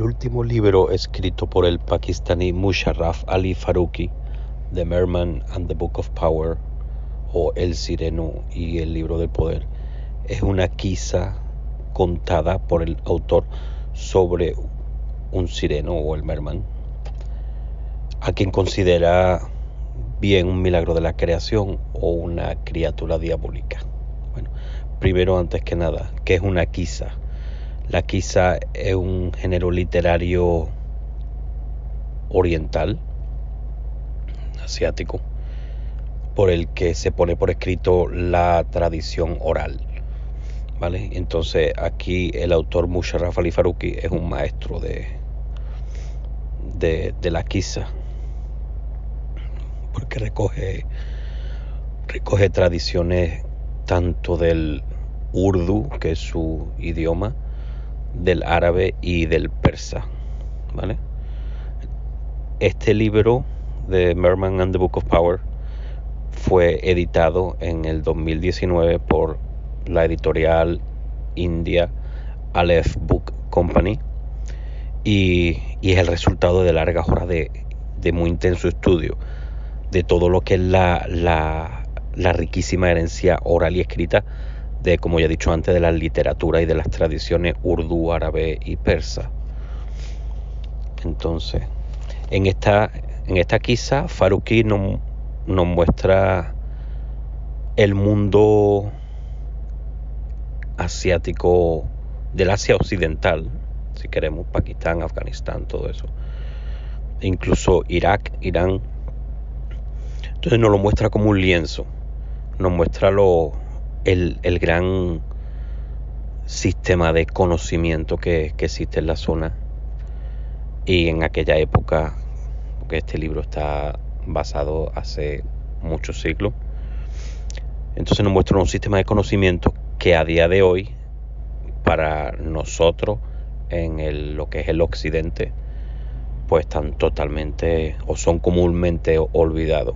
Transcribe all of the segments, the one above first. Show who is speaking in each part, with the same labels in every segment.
Speaker 1: El último libro escrito por el pakistaní Musharraf Ali Faruqi, The Merman and the Book of Power, o El Sireno y el Libro del Poder, es una quizá contada por el autor sobre un sireno o el merman, a quien considera bien un milagro de la creación o una criatura diabólica. Bueno, primero antes que nada, ¿qué es una quizá? La quizá es un género literario oriental, asiático, por el que se pone por escrito la tradición oral. ¿Vale? Entonces aquí el autor Musharraf Ali Faruqi es un maestro de, de, de la quizá porque recoge, recoge tradiciones tanto del urdu, que es su idioma, del árabe y del persa. ¿vale? Este libro de Merman and the Book of Power fue editado en el 2019 por la editorial india Aleph Book Company y, es el resultado de largas horas de, de muy intenso estudio de todo lo que es la, la, riquísima herencia oral y escrita de, como ya he dicho antes, de la literatura y de las tradiciones urdu, árabe y persa. Entonces, en esta, en esta quizá, Faruqi nos, muestra el mundo asiático del Asia Occidental, si queremos, Pakistán, Afganistán, todo eso. Incluso Irak, Irán, entonces nos lo muestra como un lienzo, nos muestra lo, el, gran sistema de conocimiento que, existe en la zona y en aquella época, porque este libro está basado hace muchos siglos, entonces nos muestra un sistema de conocimiento que a día de hoy, para nosotros, en lo que es el occidente, pues están totalmente o son comúnmente olvidados.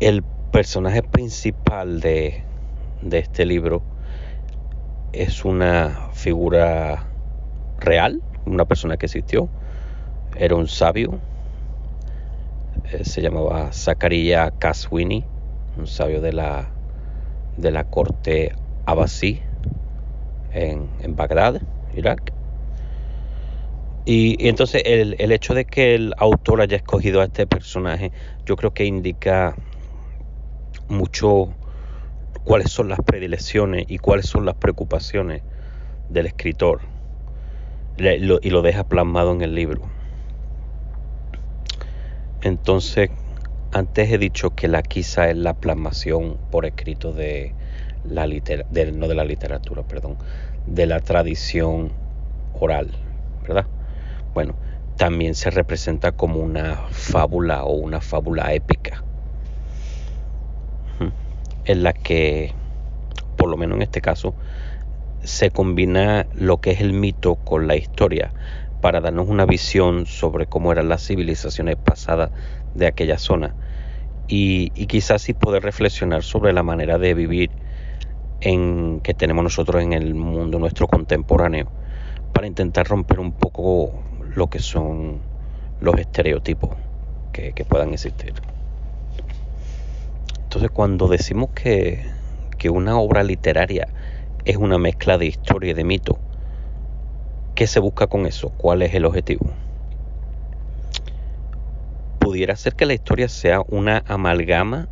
Speaker 1: El personaje principal de, este libro es una figura real, una persona que existió, era un sabio, eh, se llamaba Zakaria Kaswini, un sabio de la, de la corte abasí en, en Bagdad, Irak. Y, y entonces el, el, hecho de que el autor haya escogido a este personaje, yo creo que indica mucho cuáles son las predilecciones y cuáles son las preocupaciones del escritor y lo deja plasmado en el libro. Entonces, antes he dicho que la quizá es la plasmación por escrito de la literatura, no de la literatura, perdón, de la tradición oral, ¿verdad? Bueno, también se representa como una fábula o una fábula épica en la que, por lo menos en este caso, se combina lo que es el mito con la historia para darnos una visión sobre cómo eran las civilizaciones pasadas de aquella zona y, quizás sí poder reflexionar sobre la manera de vivir en que tenemos nosotros en el mundo nuestro contemporáneo para intentar romper un poco lo que son los estereotipos que puedan existir. Entonces cuando decimos que, una obra literaria es una mezcla de historia y de mito, ¿qué se busca con eso? ¿Cuál es el objetivo? Pudiera ser que la historia sea una amalgama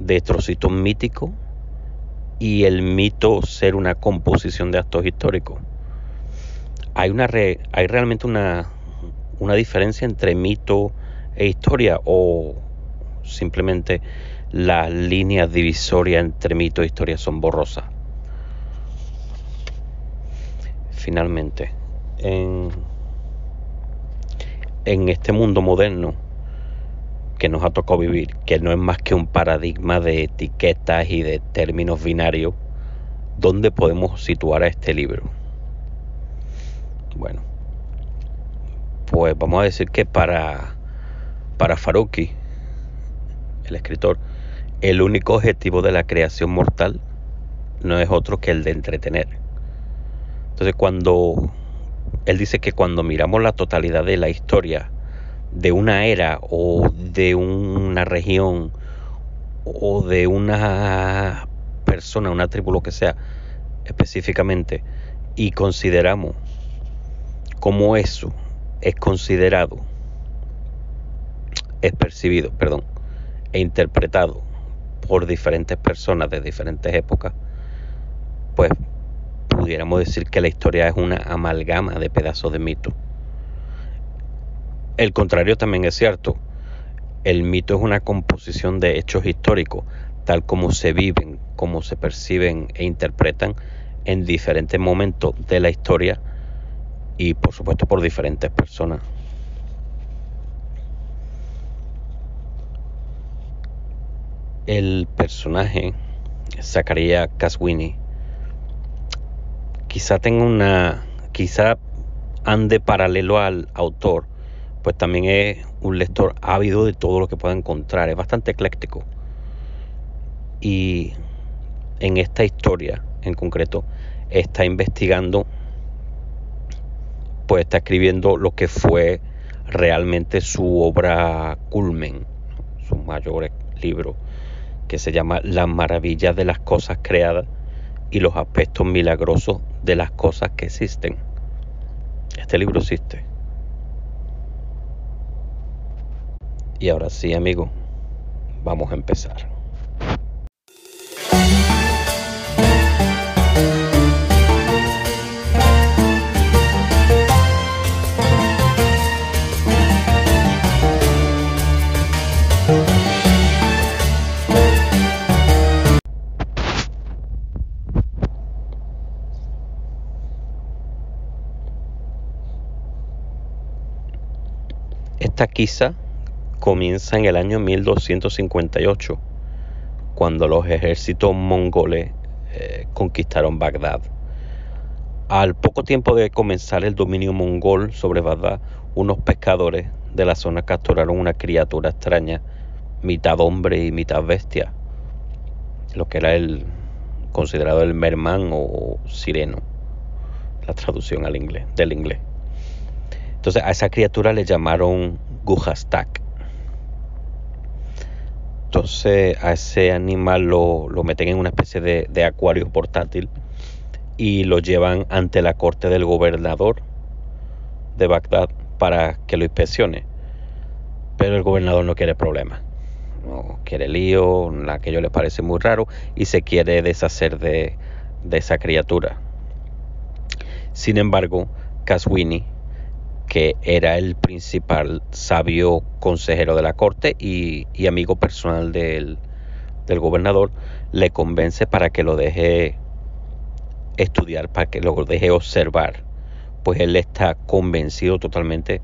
Speaker 1: de trocitos míticos y el mito ser una composición de actos históricos. Hay, una hay realmente una, una diferencia entre mito e historia o simplemente las líneas divisorias entre mito e historia son borrosas. Finalmente, en, este mundo moderno que nos ha tocado vivir, que no es más que un paradigma de etiquetas y de términos binarios, ¿dónde podemos situar a este libro? Bueno, pues vamos a decir que para, para Faruqi, el escritor, el único objetivo de la creación mortal no es otro que el de entretener. Entonces cuando él dice que cuando miramos la totalidad de la historia de una era o de una región o de una persona, una tribu, lo que sea, específicamente, y consideramos como eso es considerado, es percibido, perdón, e interpretado por diferentes personas de diferentes épocas, pues pudiéramos decir que la historia es una amalgama de pedazos de mito. El contrario también es cierto. El mito es una composición de hechos históricos, tal como se viven, como se perciben e interpretan en diferentes momentos de la historia y por supuesto por diferentes personas. El personaje, Zachariah Caswini, quizá tenga una, quizá ande paralelo al autor, pues también es un lector ávido de todo lo que pueda encontrar, es bastante ecléctico. Y en esta historia en concreto está investigando, pues está escribiendo lo que fue realmente su obra culmen, su mayor libro, que se llama Las maravillas de las cosas creadas y los aspectos milagrosos de las cosas que existen. Este libro existe. Y ahora sí, amigo, vamos a empezar. Esta quizá comienza en el año 1258, cuando los ejércitos mongoles eh, conquistaron Bagdad. Al poco tiempo de comenzar el dominio mongol sobre Bagdad, unos pescadores de la zona capturaron una criatura extraña, mitad hombre y mitad bestia, lo que era el considerado el merman o sireno, la traducción al inglés, del inglés. Entonces a esa criatura le llamaron Guhastak. Entonces a ese animal lo, meten en una especie de, acuario portátil y lo llevan ante la corte del gobernador de Bagdad para que lo inspeccione. Pero el gobernador no quiere problemas, no quiere lío, aquello le parece muy raro y se quiere deshacer de, de esa criatura. Sin embargo, Caswini que era el principal sabio consejero de la corte y, amigo personal del, del, gobernador, le convence para que lo deje estudiar, para que lo deje observar, pues él está convencido totalmente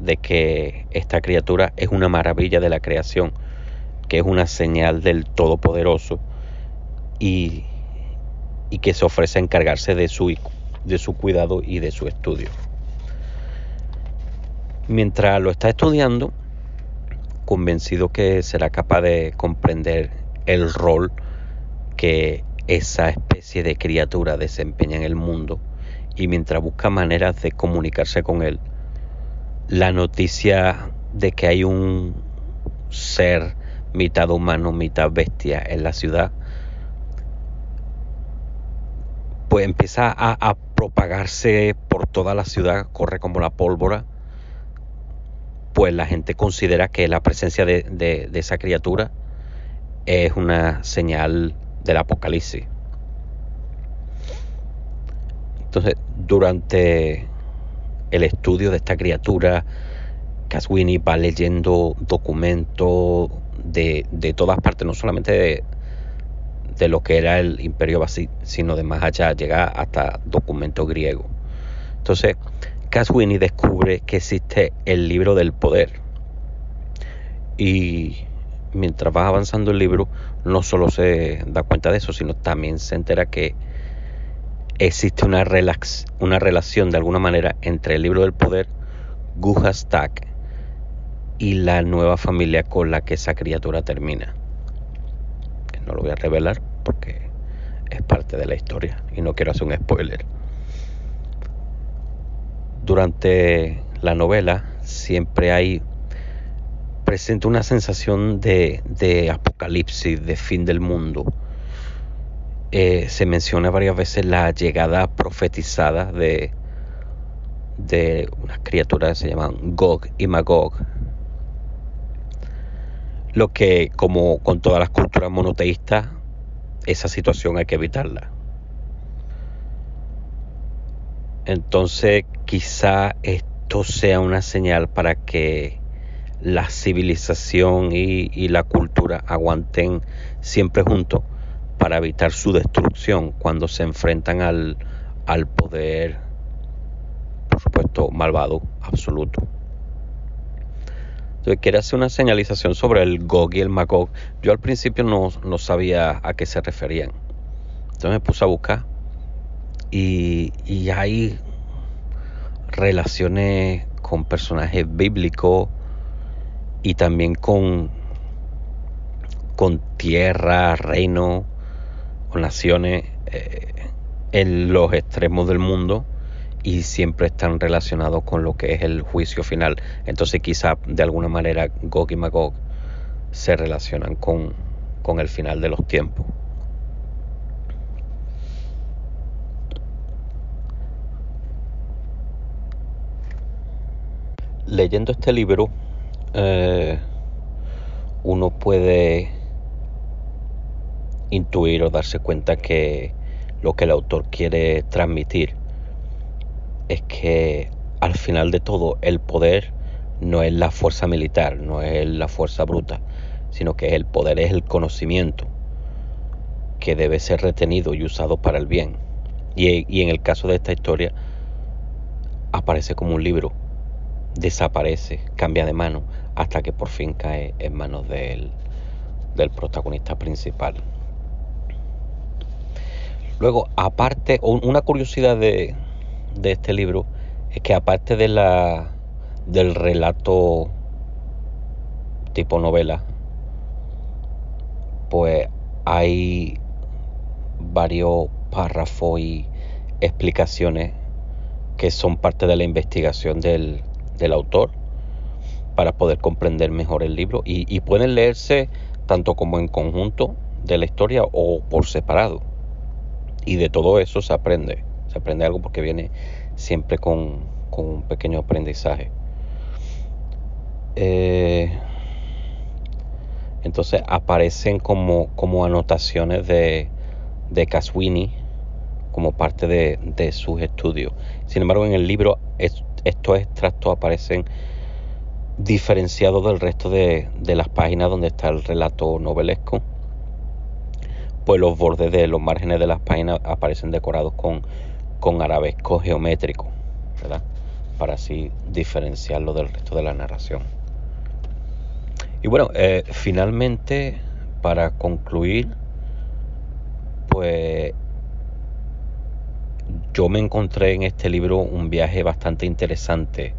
Speaker 1: de que esta criatura es una maravilla de la creación, que es una señal del Todopoderoso y, y que se ofrece a encargarse de su, de su cuidado y de su estudio. Mientras lo está estudiando, convencido que será capaz de comprender el rol que esa especie de criatura desempeña en el mundo. Y mientras busca maneras de comunicarse con él, la noticia de que hay un ser mitad humano, mitad bestia en la ciudad, pues empieza a, a propagarse por toda la ciudad, corre como la pólvora pues la gente considera que la presencia de, esa criatura es una señal del apocalipsis. Entonces, durante el estudio de esta criatura, Caswini va leyendo documentos de, de, todas partes, no solamente de, de, lo que era el imperio Basí, sino de más allá, llega hasta documentos griegos. Entonces, Caswini descubre que existe el libro del poder. Y mientras va avanzando el libro, no solo se da cuenta de eso, sino también se entera que existe una, una relación de alguna manera entre el libro del poder, Guhastak, y la nueva familia con la que esa criatura termina. No lo voy a revelar porque es parte de la historia y no quiero hacer un spoiler. Durante la novela siempre hay presente una sensación de, de apocalipsis, de fin del mundo. Eh, se menciona varias veces la llegada profetizada de, de unas criaturas que se llaman Gog y Magog. Lo que, como con todas las culturas monoteístas, esa situación hay que evitarla. Entonces, quizá esto sea una señal para que la civilización y, la cultura aguanten siempre juntos para evitar su destrucción cuando se enfrentan al, poder, por supuesto, malvado, absoluto. Entonces, quiere hacer una señalización sobre el Gog y el Magog. Yo al principio no sabía a qué se referían. Entonces me puse a buscar y, hay relaciones con personajes bíblicos y también con, con tierra, reino o naciones eh, en los extremos del mundo y siempre están relacionados con lo que es el juicio final. Entonces quizá de alguna manera Gog y Magog se relacionan con, con el final de los tiempos. Leyendo este libro, eh, uno puede intuir o darse cuenta que lo que el autor quiere transmitir es que al final de todo el poder no es la fuerza militar, no es la fuerza bruta, sino que el poder es el conocimiento que debe ser retenido y usado para el bien. Y, y en el caso de esta historia aparece como un libro desaparece, cambia de mano, hasta que por fin cae en manos del, del protagonista principal. Luego, aparte, una curiosidad de, de este libro es que aparte de la, del relato tipo novela, pues hay varios párrafos y explicaciones que son parte de la investigación del, del autor para poder comprender mejor el libro y, pueden leerse tanto como en conjunto de la historia o por separado. Y de todo eso se aprende, se aprende algo porque viene siempre con, un pequeño aprendizaje. Eh, entonces aparecen como, como anotaciones de, de como parte de, de sus estudios. Sin embargo, en el libro es, estos extractos aparecen diferenciados del resto de, las páginas donde está el relato novelesco. Pues los bordes de los márgenes de las páginas aparecen decorados con, con arabesco geométrico, ¿verdad? Para así diferenciarlo del resto de la narración. Y bueno, eh, finalmente, para concluir, pues yo me encontré en este libro un viaje bastante interesante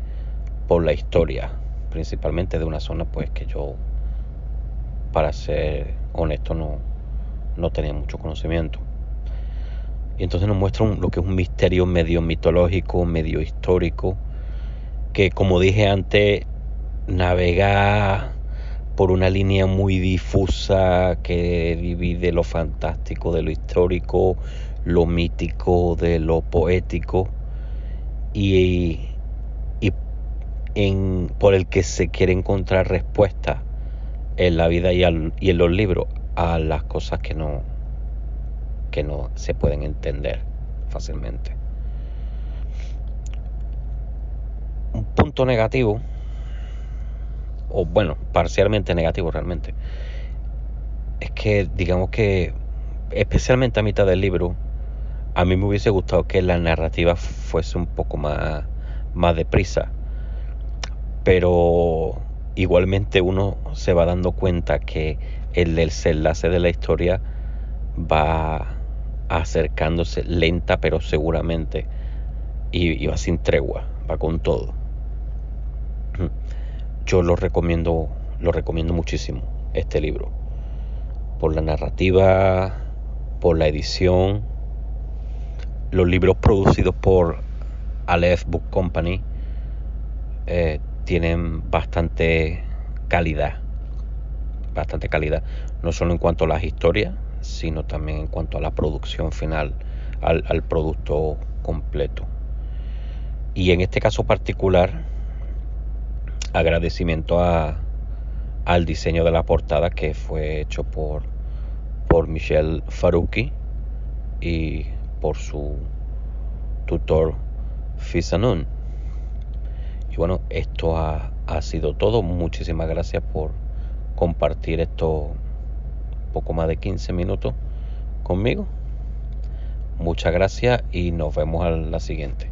Speaker 1: por la historia, principalmente de una zona pues que yo, para ser honesto, no, no tenía mucho conocimiento. Y entonces nos muestra lo que es un misterio medio mitológico, medio histórico, que como dije antes, navega por una línea muy difusa que divide lo fantástico de lo histórico, lo mítico de lo poético y, y en, por el que se quiere encontrar respuesta en la vida y, y en los libros a las cosas que no, que no se pueden entender fácilmente. Un punto negativo, o bueno, parcialmente negativo realmente, es que digamos que especialmente a mitad del libro, a mí me hubiese gustado que la narrativa fuese un poco más, más deprisa. Pero igualmente uno se va dando cuenta que el desenlace de la historia va acercándose lenta pero seguramente y, va sin tregua, va con todo. Yo lo recomiendo, lo recomiendo muchísimo, este libro. Por la narrativa, por la edición, los libros producidos por Aleph Book Company eh, tienen bastante calidad. Bastante calidad. No solo en cuanto a las historias, sino también en cuanto a la producción final, al, producto completo. Y en este caso particular, agradecimiento al diseño de la portada que fue hecho por, por Michelle Faruqi y por su tutor Fisanun. Y bueno, esto ha, ha sido todo. Muchísimas gracias por compartir esto poco más de 15 minutos conmigo. Muchas gracias y nos vemos a la siguiente.